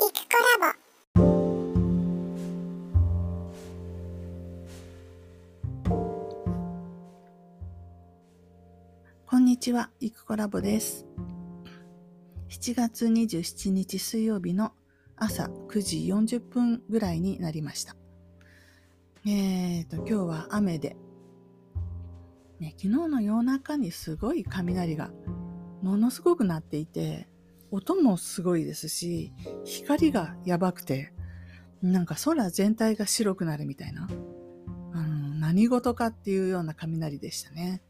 イクコラボこんにちは、いくコラボです。7月27日水曜日の朝9時40分ぐらいになりました。えーと、今日は雨で、ね、昨日の夜中にすごい雷がものすごく鳴っていて、音もすごいですし、光がやばくて、なんか空全体が白くなるみたいな、あの何事かっていうような雷でしたね。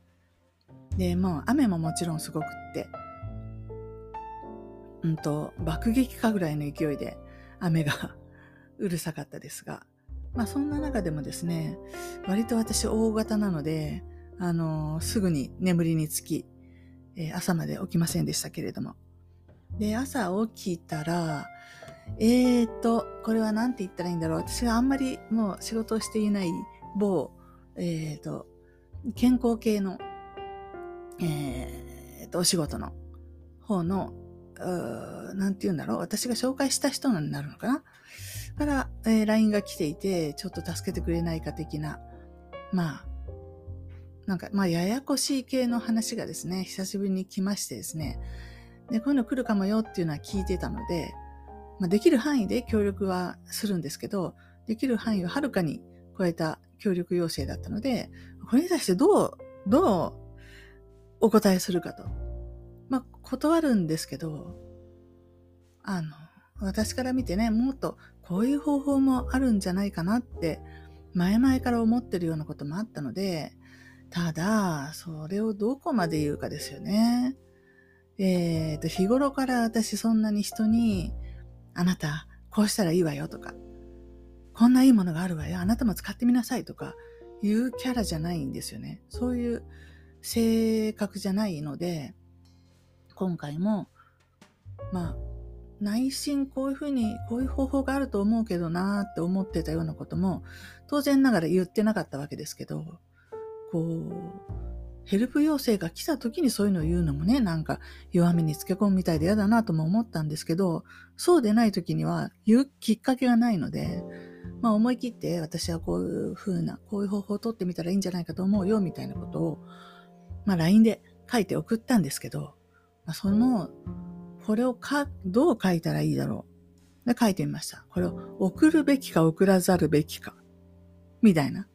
で、もう雨ももちろんすごくって、うんと、爆撃かぐらいの勢いで雨が うるさかったですが、まあそんな中でもですね、割と私大型なので、あのすぐに眠りにつき、え朝まで起きませんでしたけれども。で、朝起きたら、えーと、これは何て言ったらいいんだろう。私があんまりもう仕事をしていない某、えーと、健康系のえー、と、お仕事の方の、うーなんて言うんだろう。私が紹介した人になるのかなから、えー LINE が来ていて、ちょっと助けてくれないか的な、まあ、なんか、まあ、ややこしい系の話がですね、久しぶりに来ましてですね、で、こういうの来るかもよっていうのは聞いてたので、まあ、できる範囲で協力はするんですけど、できる範囲をはるかに超えた協力要請だったので、これに対してどう、どうお答えするかと。まあ、断るんですけど、あの、私から見てね、もっとこういう方法もあるんじゃないかなって、前々から思ってるようなこともあったので、ただ、それをどこまで言うかですよね。えっ、と、日頃から私そんなに人に、あなた、こうしたらいいわよとか、こんないいものがあるわよ、あなたも使ってみなさいとか、いうキャラじゃないんですよね。そういう性格じゃないので、今回も、まあ、内心こういうふうに、こういう方法があると思うけどなーって思ってたようなことも、当然ながら言ってなかったわけですけど、こう、ヘルプ要請が来た時にそういうのを言うのもね、なんか弱みにつけ込むみたいで嫌だなとも思ったんですけど、そうでない時には言うきっかけがないので、まあ思い切って私はこういう風な、こういう方法を取ってみたらいいんじゃないかと思うよみたいなことを、まあ LINE で書いて送ったんですけど、まあ、その、これをか、どう書いたらいいだろう。で書いてみました。これを送るべきか送らざるべきか。みたいな。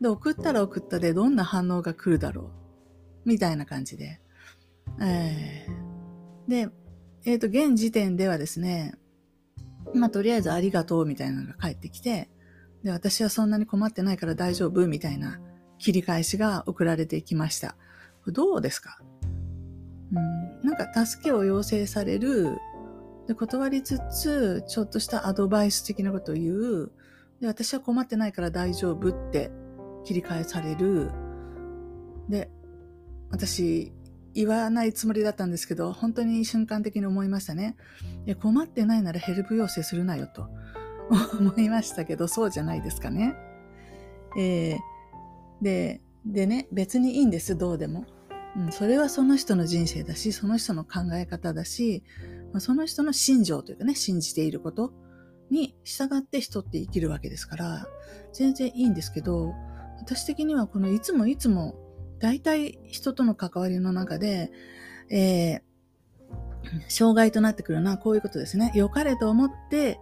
で、送ったら送ったでどんな反応が来るだろう。みたいな感じで。えー、で、えっ、と、現時点ではですね、まあ、とりあえずありがとうみたいなのが返ってきて、で、私はそんなに困ってないから大丈夫みたいな切り返しが送られてきました。どうですか？うん、なんか助けを要請される、で断りつつ、ちょっとしたアドバイス的なことを言う、で、私は困ってないから大丈夫って切り返される、で、私、言わないつもりだったんですけど、本当に瞬間的に思いましたね。困ってないならヘルプ要請するなよと 思いましたけど、そうじゃないですかね。えーで、でね、別にいいんです、どうでも。うん、それはその人の人生だし、その人の考え方だし、その人の信条というかね、信じていることに従って人って生きるわけですから、全然いいんですけど、私的にはこのいつもいつも、大体人との関わりの中で、えー障害となってくるのはこういうことですね。良かれと思って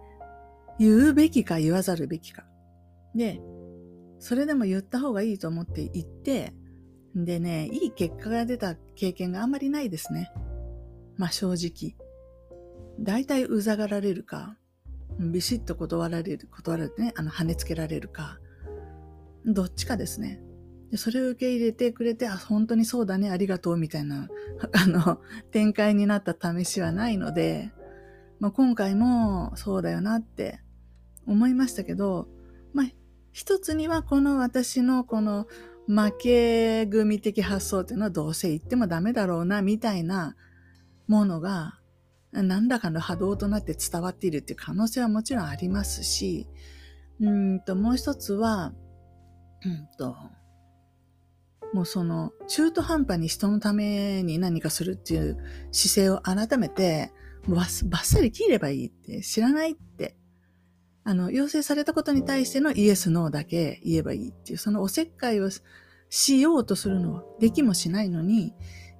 言うべきか言わざるべきか。で、それでも言った方がいいと思って言って、でね、いい結果が出た経験があんまりないですね。まあ正直。大体うざがられるか、ビシッと断られる、断られてね、あの、跳ねつけられるか、どっちかですね。でそれを受け入れてくれて、あ、本当にそうだね、ありがとう、みたいな、あの、展開になった試しはないので、まあ今回もそうだよなって思いましたけど、まあ一つにはこの私のこの負け組的発想っていうのはどうせ言ってもダメだろうな、みたいなものが何らかの波動となって伝わっているっていう可能性はもちろんありますし、うんと、もう一つは、うんと、もうその中途半端に人のために何かするっていう姿勢を改めてもうバッバッサリ切ればいいって、知らないって。あの、要請されたことに対してのイエス、ノーだけ言えばいいっていう、そのおせっかいをしようとするのは、できもしないのに、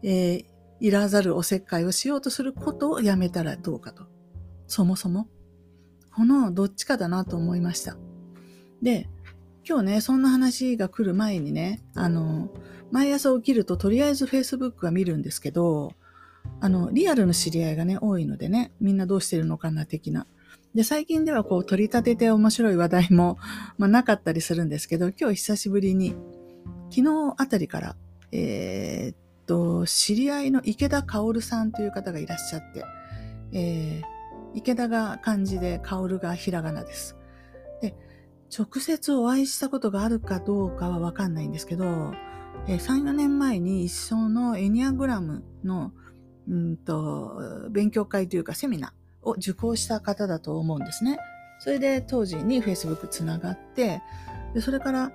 えーいらざるおせっかいをしようとすることをやめたらどうかと。そもそも。このどっちかだなと思いました。で、今日ね、そんな話が来る前にね、あの、毎朝起きるととりあえず Facebook は見るんですけど、あの、リアルの知り合いがね、多いのでね、みんなどうしてるのかな的な。で、最近ではこう取り立てて面白い話題も、まあ、なかったりするんですけど、今日久しぶりに、昨日あたりから、えーっと、知り合いの池田薫さんという方がいらっしゃって、えー池田が漢字で薫がひらがなです。直接お会いしたことがあるかどうかはわかんないんですけど、えー3、4年前に一緒のエニアグラムの、うんと、勉強会というかセミナーを受講した方だと思うんですね。それで当時に Facebook つながって、でそれから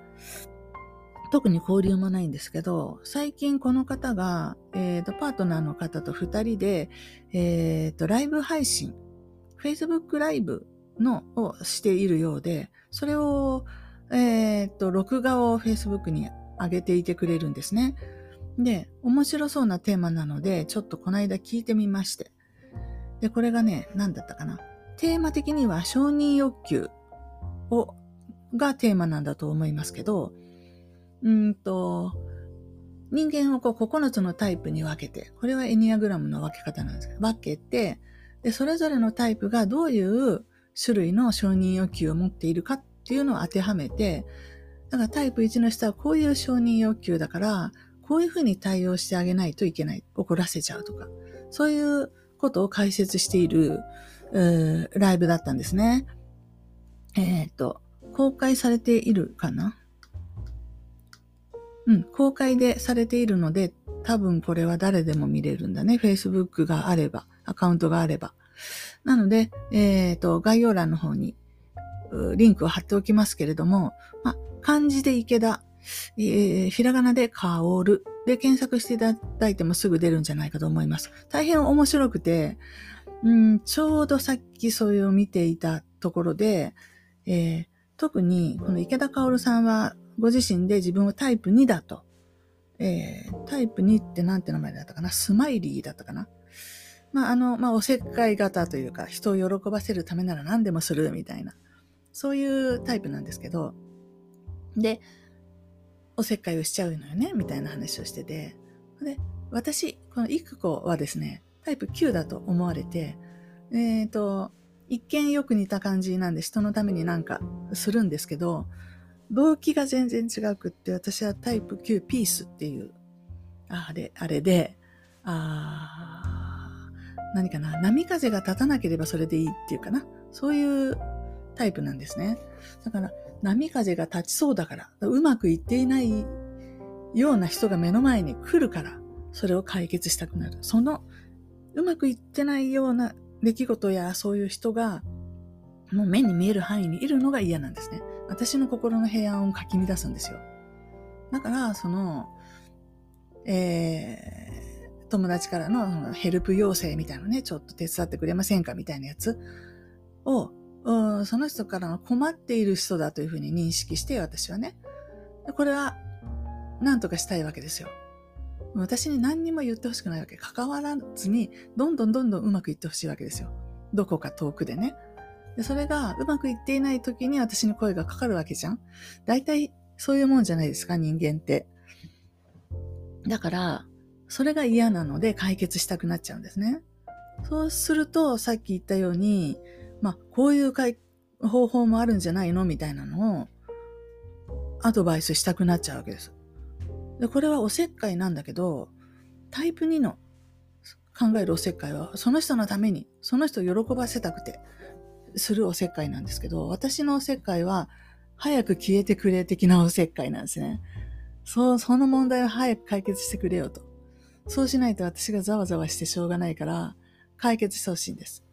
特に交流もないんですけど、最近この方が、えーと、パートナーの方と二人で、えーと、ライブ配信、Facebook ライブのをしているようで、それを、えーと、録画を Facebook に上げていてくれるんですね。で、面白そうなテーマなので、ちょっとこの間聞いてみまして。で、これがね、何だったかな。テーマ的には承認欲求を、がテーマなんだと思いますけど、うんと、人間をこう9つのタイプに分けて、これはエニアグラムの分け方なんですけど、分けて、で、それぞれのタイプがどういう種類の承認欲求を持っているかっていうのを当てはめて、だからタイプ1の人はこういう承認欲求だから、こういうふうに対応してあげないといけない。怒らせちゃうとか。そういうことを解説している、ライブだったんですね。えっ、と、公開されているかな？うん、公開でされているので、多分これは誰でも見れるんだね。Facebook があれば、アカウントがあれば。なので、えっ、と、概要欄の方にリンクを貼っておきますけれども、まあ、漢字で池田、えーひらがなで香るで検索していただいてもすぐ出るんじゃないかと思います。大変面白くて、うん、ちょうどさっきそれを見ていたところで、えー特にこの池田薫さんはご自身で自分をタイプ2だと。えータイプ2ってなんて名前だったかな？スマイリーだったかな？まあ、あの、まあ、おせっかい型というか、人を喜ばせるためなら何でもするみたいな、そういうタイプなんですけど、で、おせっかいをしちゃうのよね、みたいな話をしてて、で、私、この育子はですね、タイプ9だと思われて、えっ、と、一見よく似た感じなんで人のためになんかするんですけど、動機が全然違くって、私はタイプ9ピースっていう、あれ、あれで、あー何かな、波風が立たなければそれでいいっていうかな、そういうタイプなんですね。だから、波風が立ちそうだから、うまくいっていないような人が目の前に来るから、それを解決したくなる。その、うまくいってないような出来事やそういう人が、もう目に見える範囲にいるのが嫌なんですね。私の心の平安をかき乱すんですよ。だから、その、えー、友達からのヘルプ要請みたいなね、ちょっと手伝ってくれませんかみたいなやつを、うんその人からの困っている人だというふうに認識して、私はね。これは、何とかしたいわけですよ。私に何にも言ってほしくないわけ。関わらずに、どんどんどんどんうまくいってほしいわけですよ。どこか遠くでね。でそれがうまくいっていない時に私に声がかかるわけじゃん。大体そういうもんじゃないですか、人間って。だから、それが嫌なので解決したくなっちゃうんですね。そうすると、さっき言ったように、まあ、こういう方法もあるんじゃないの？みたいなのを、アドバイスしたくなっちゃうわけです。で、これはおせっかいなんだけど、タイプ2の考えるおせっかいは、その人のために、その人を喜ばせたくて、するおせっかいなんですけど、私のおせっかいは、早く消えてくれ的なおせっかいなんですね。そう、その問題を早く解決してくれよと。そうしないと私がざわざわしてしょうがないから、解決してほしいんです。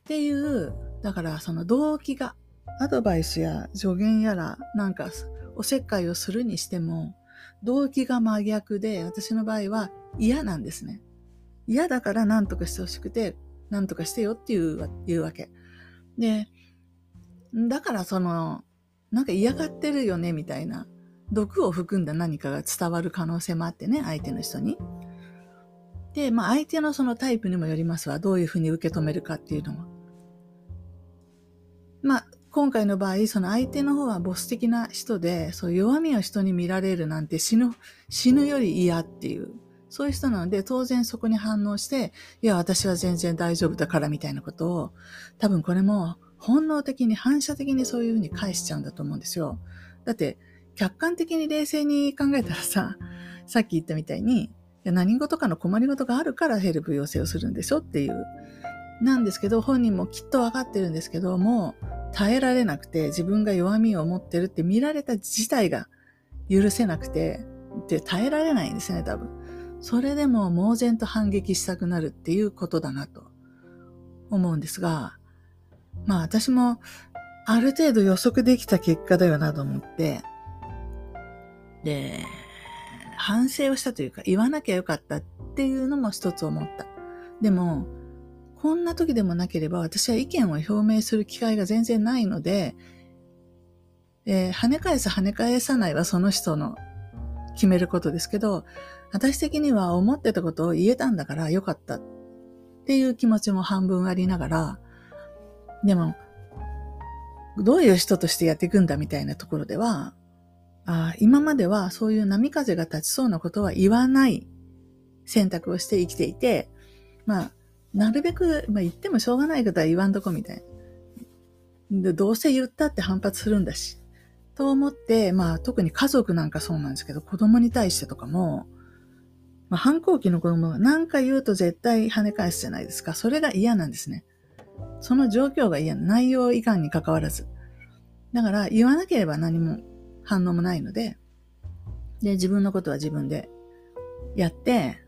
っていう、だからその動機が、アドバイスや助言やら、なんかおせっかいをするにしても、動機が真逆で、私の場合は嫌なんですね。嫌だから何とかしてほしくて、なんとかしてよっていういうわけ。で、だからその、なんか嫌がってるよねみたいな、毒を含んだ何かが伝わる可能性もあってね、相手の人に。で、まあ相手のそのタイプにもよりますわ。どういうふうに受け止めるかっていうのは。まあ、今回の場合、その相手の方はボス的な人で、そう弱みを人に見られるなんて死ぬ、死ぬより嫌っていう、そういう人なので、当然そこに反応して、いや、私は全然大丈夫だからみたいなことを、多分これも本能的に反射的にそういうふうに返しちゃうんだと思うんですよ。だって、客観的に冷静に考えたらさ、さっき言ったみたいに、いや何事かの困り事があるからヘルプ要請をするんでしょっていう。なんですけど、本人もきっとわかってるんですけども、耐えられなくて自分が弱みを持ってるって見られた自体が許せなくて、で耐えられないんですね、多分。それでも猛然と反撃したくなるっていうことだなと思うんですが、まあ私もある程度予測できた結果だよなと思って、で、反省をしたというか言わなきゃよかったっていうのも一つ思った。でも、こんな時でもなければ私は意見を表明する機会が全然ないので、えー、跳ね返す跳ね返さないはその人の決めることですけど、私的には思ってたことを言えたんだからよかったっていう気持ちも半分ありながら、でも、どういう人としてやっていくんだみたいなところでは、あ今まではそういう波風が立ちそうなことは言わない選択をして生きていて、まあ、なるべく、まあ、言ってもしょうがないことは言わんとこみたいな。で、どうせ言ったって反発するんだし。と思って、まあ特に家族なんかそうなんですけど、子供に対してとかも、まあ、反抗期の子供が何か言うと絶対跳ね返すじゃないですか。それが嫌なんですね。その状況が嫌。内容以下に関わらず。だから言わなければ何も反応もないので、で、自分のことは自分でやって、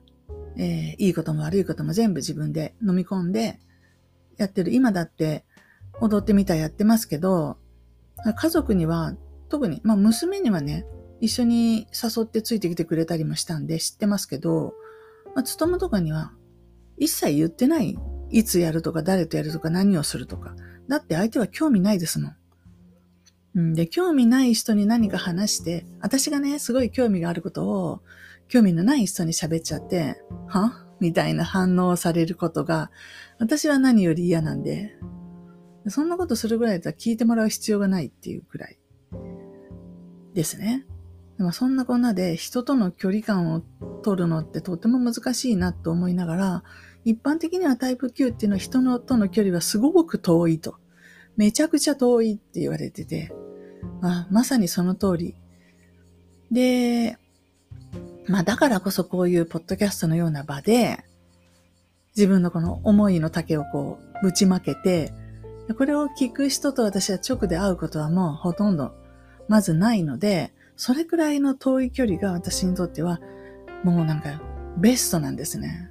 えー、いいことも悪いことも全部自分で飲み込んでやってる。今だって踊ってみたやってますけど、家族には特に、まあ娘にはね、一緒に誘ってついてきてくれたりもしたんで知ってますけど、まあ、勤とかには一切言ってない。いつやるとか誰とやるとか何をするとか。だって相手は興味ないですもん。うん、で、興味ない人に何か話して、私がね、すごい興味があることを、興味のない人に喋っちゃって、は？みたいな反応をされることが、私は何より嫌なんで、そんなことするぐらいだったら聞いてもらう必要がないっていうくらいですね。でもそんなこんなで人との距離感を取るのってとても難しいなと思いながら、一般的にはタイプ9っていうのは人のとの距離はすごく遠いと。めちゃくちゃ遠いって言われてて、まあ、まさにその通り。で、まあだからこそこういうポッドキャストのような場で、自分のこの思いの丈をこう、ぶちまけて、これを聞く人と私は直で会うことはもうほとんど、まずないので、それくらいの遠い距離が私にとっては、もうなんか、ベストなんですね。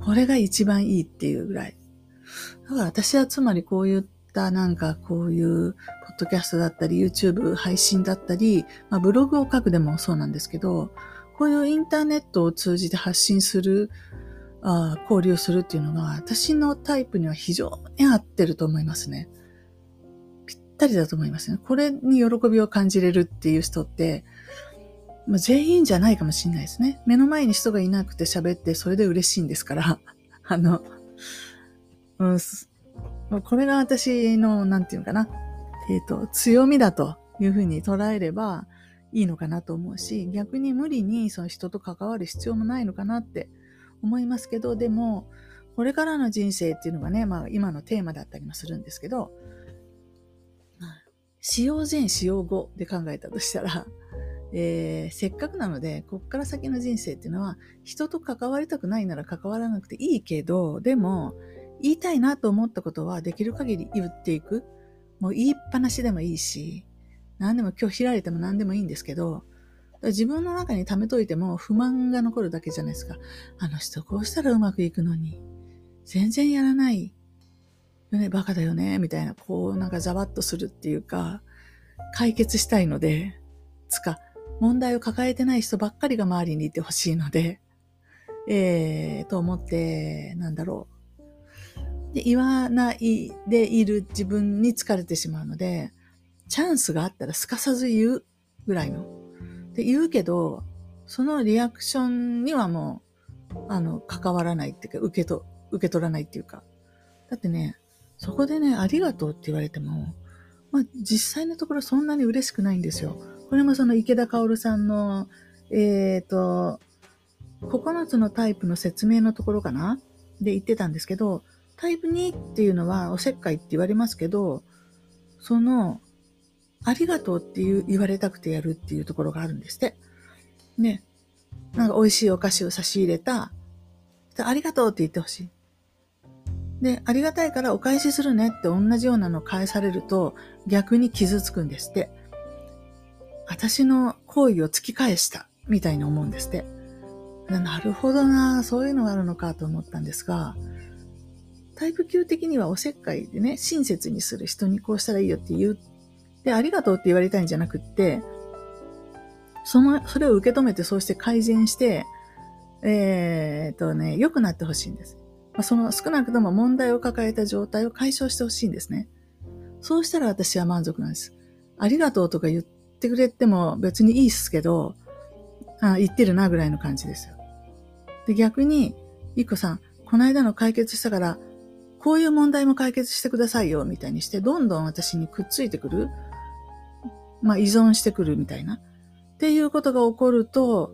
これが一番いいっていうぐらい。だから私はつまりこういうったなんかこういうポッドキャストだったり YouTube 配信だったり、まあ、ブログを書くでもそうなんですけど、こういうインターネットを通じて発信する、あ交流するっていうのが、私のタイプには非常に合ってると思いますね。ぴったりだと思いますね。これに喜びを感じれるっていう人って、まあ、全員じゃないかもしれないですね。目の前に人がいなくて喋ってそれで嬉しいんですから、あの、うん、これが私の、なんていうのかな、えっ、ー、と、強みだというふうに捉えれば、いいのかなと思うし、逆に無理にその人と関わる必要もないのかなって思いますけど、でも、これからの人生っていうのがね、まあ今のテーマだったりもするんですけど、使用前、使用後で考えたとしたら、えー、せっかくなので、こっから先の人生っていうのは、人と関わりたくないなら関わらなくていいけど、でも、言いたいなと思ったことはできる限り言っていく。もう言いっぱなしでもいいし、何でも今日開いても何でもいいんですけど、自分の中に溜めといても不満が残るだけじゃないですか。あの人こうしたらうまくいくのに、全然やらないよね、バカだよね、みたいな、こうなんかざわっとするっていうか、解決したいので、つか、問題を抱えてない人ばっかりが周りにいてほしいので、えー、と思って、なんだろう。で、言わないでいる自分に疲れてしまうので、チャンスがあったらすかさず言うぐらいの。で、言うけど、そのリアクションにはもう、あの、関わらないっていうか、受けと、受け取らないっていうか。だってね、そこでね、ありがとうって言われても、まあ、実際のところそんなに嬉しくないんですよ。これもその池田薫さんの、えっ、ー、と、9つのタイプの説明のところかな？で言ってたんですけど、タイプ2っていうのはおせっかいって言われますけど、その、ありがとうっていう言われたくてやるっていうところがあるんですって。ね。なんか美味しいお菓子を差し入れた。ありがとうって言ってほしい。で、ありがたいからお返しするねって同じようなの返されると逆に傷つくんですって。私の行為を突き返したみたいに思うんですって。なるほどなそういうのがあるのかと思ったんですが、タイプ級的にはおせっかいでね、親切にする人にこうしたらいいよって言うで、ありがとうって言われたいんじゃなくって、その、それを受け止めてそうして改善して、えー、っとね、良くなってほしいんです。まあ、その少なくとも問題を抱えた状態を解消してほしいんですね。そうしたら私は満足なんです。ありがとうとか言ってくれても別にいいっすけど、あ言ってるなぐらいの感じですよ。で、逆に、いっこさん、この間の解決したから、こういう問題も解決してくださいよ、みたいにして、どんどん私にくっついてくる。まあ、依存してくるみたいな。っていうことが起こると、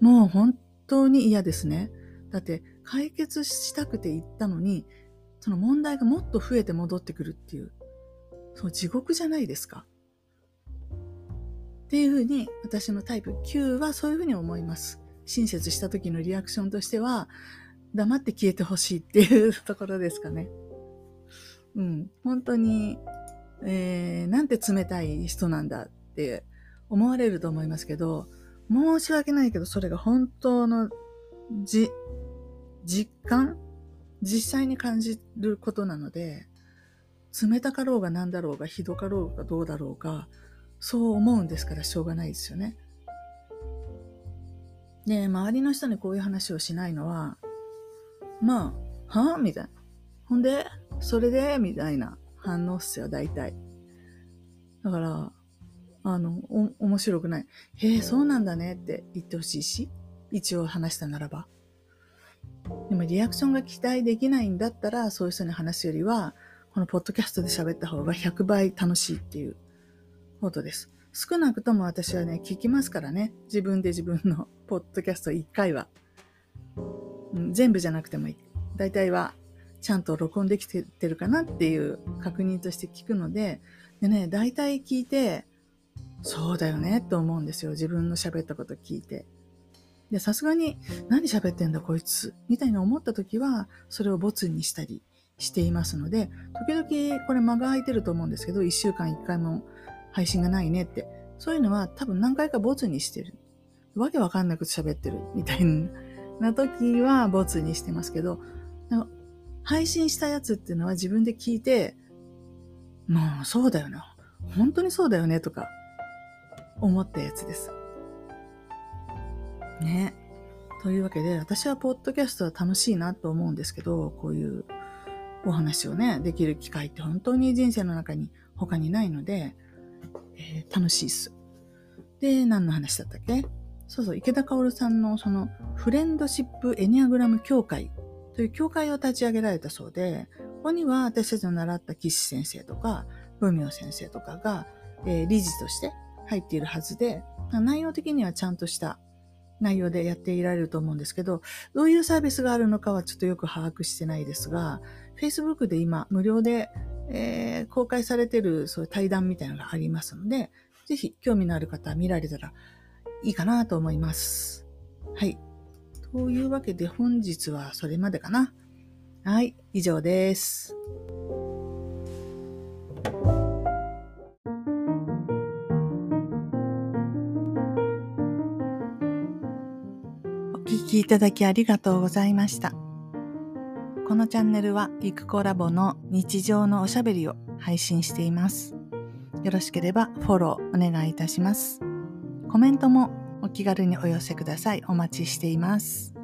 もう本当に嫌ですね。だって、解決したくて言ったのに、その問題がもっと増えて戻ってくるっていう、そう、地獄じゃないですか。っていうふうに、私のタイプ9はそういうふうに思います。親切した時のリアクションとしては、黙って消えてほしいっていうところですかね。うん。本当に、えー、なんて冷たい人なんだって思われると思いますけど、申し訳ないけど、それが本当のじ、実感実際に感じることなので、冷たかろうが何だろうが、ひどかろうがどうだろうが、そう思うんですからしょうがないですよね。で、周りの人にこういう話をしないのは、まあ、はぁみたいな。ほんで、それで？みたいな反応っすよ、大体。だから、あの、お、面白くない。へえ、そうなんだねって言ってほしいし、一応話したならば。でもリアクションが期待できないんだったら、そういう人に話すよりは、このポッドキャストで喋った方が100倍楽しいっていうことです。少なくとも私はね、聞きますからね。自分で自分のポッドキャスト1回は。うん、全部じゃなくてもいい。大体はちゃんと録音できてるかなっていう確認として聞くので、でね、大体聞いて、そうだよねって思うんですよ。自分の喋ったこと聞いて。で、さすがに、何喋ってんだこいつ、みたいな思った時は、それをボツにしたりしていますので、時々これ間が空いてると思うんですけど、一週間一回も配信がないねって。そういうのは多分何回かボツにしてる。わけわかんなく喋ってるみたいなな時はボツにしてますけど、配信したやつっていうのは自分で聞いて、もうそうだよな。本当にそうだよねとか思ったやつです。ね。というわけで、私はポッドキャストは楽しいなと思うんですけど、こういうお話をね、できる機会って本当に人生の中に他にないので、えー、楽しいっす。で、何の話だったっけ？そうそう、池田薫さんのそのフレンドシップエニアグラム協会という協会を立ち上げられたそうで、ここには私たちの習った岸先生とか、文明先生とかが、えー、理事として入っているはずで、内容的にはちゃんとした内容でやっていられると思うんですけど、どういうサービスがあるのかはちょっとよく把握してないですが、Facebook で今無料で、えー、公開されているそういう対談みたいなのがありますので、ぜひ興味のある方は見られたらいいかなと思います。はい。というわけで本日はそれまでかな。はい、以上です。お聞きいただきありがとうございました。このチャンネルはゆくコラボの日常のおしゃべりを配信しています。よろしければフォローお願いいたします。コメントもお気軽にお寄せください。お待ちしています。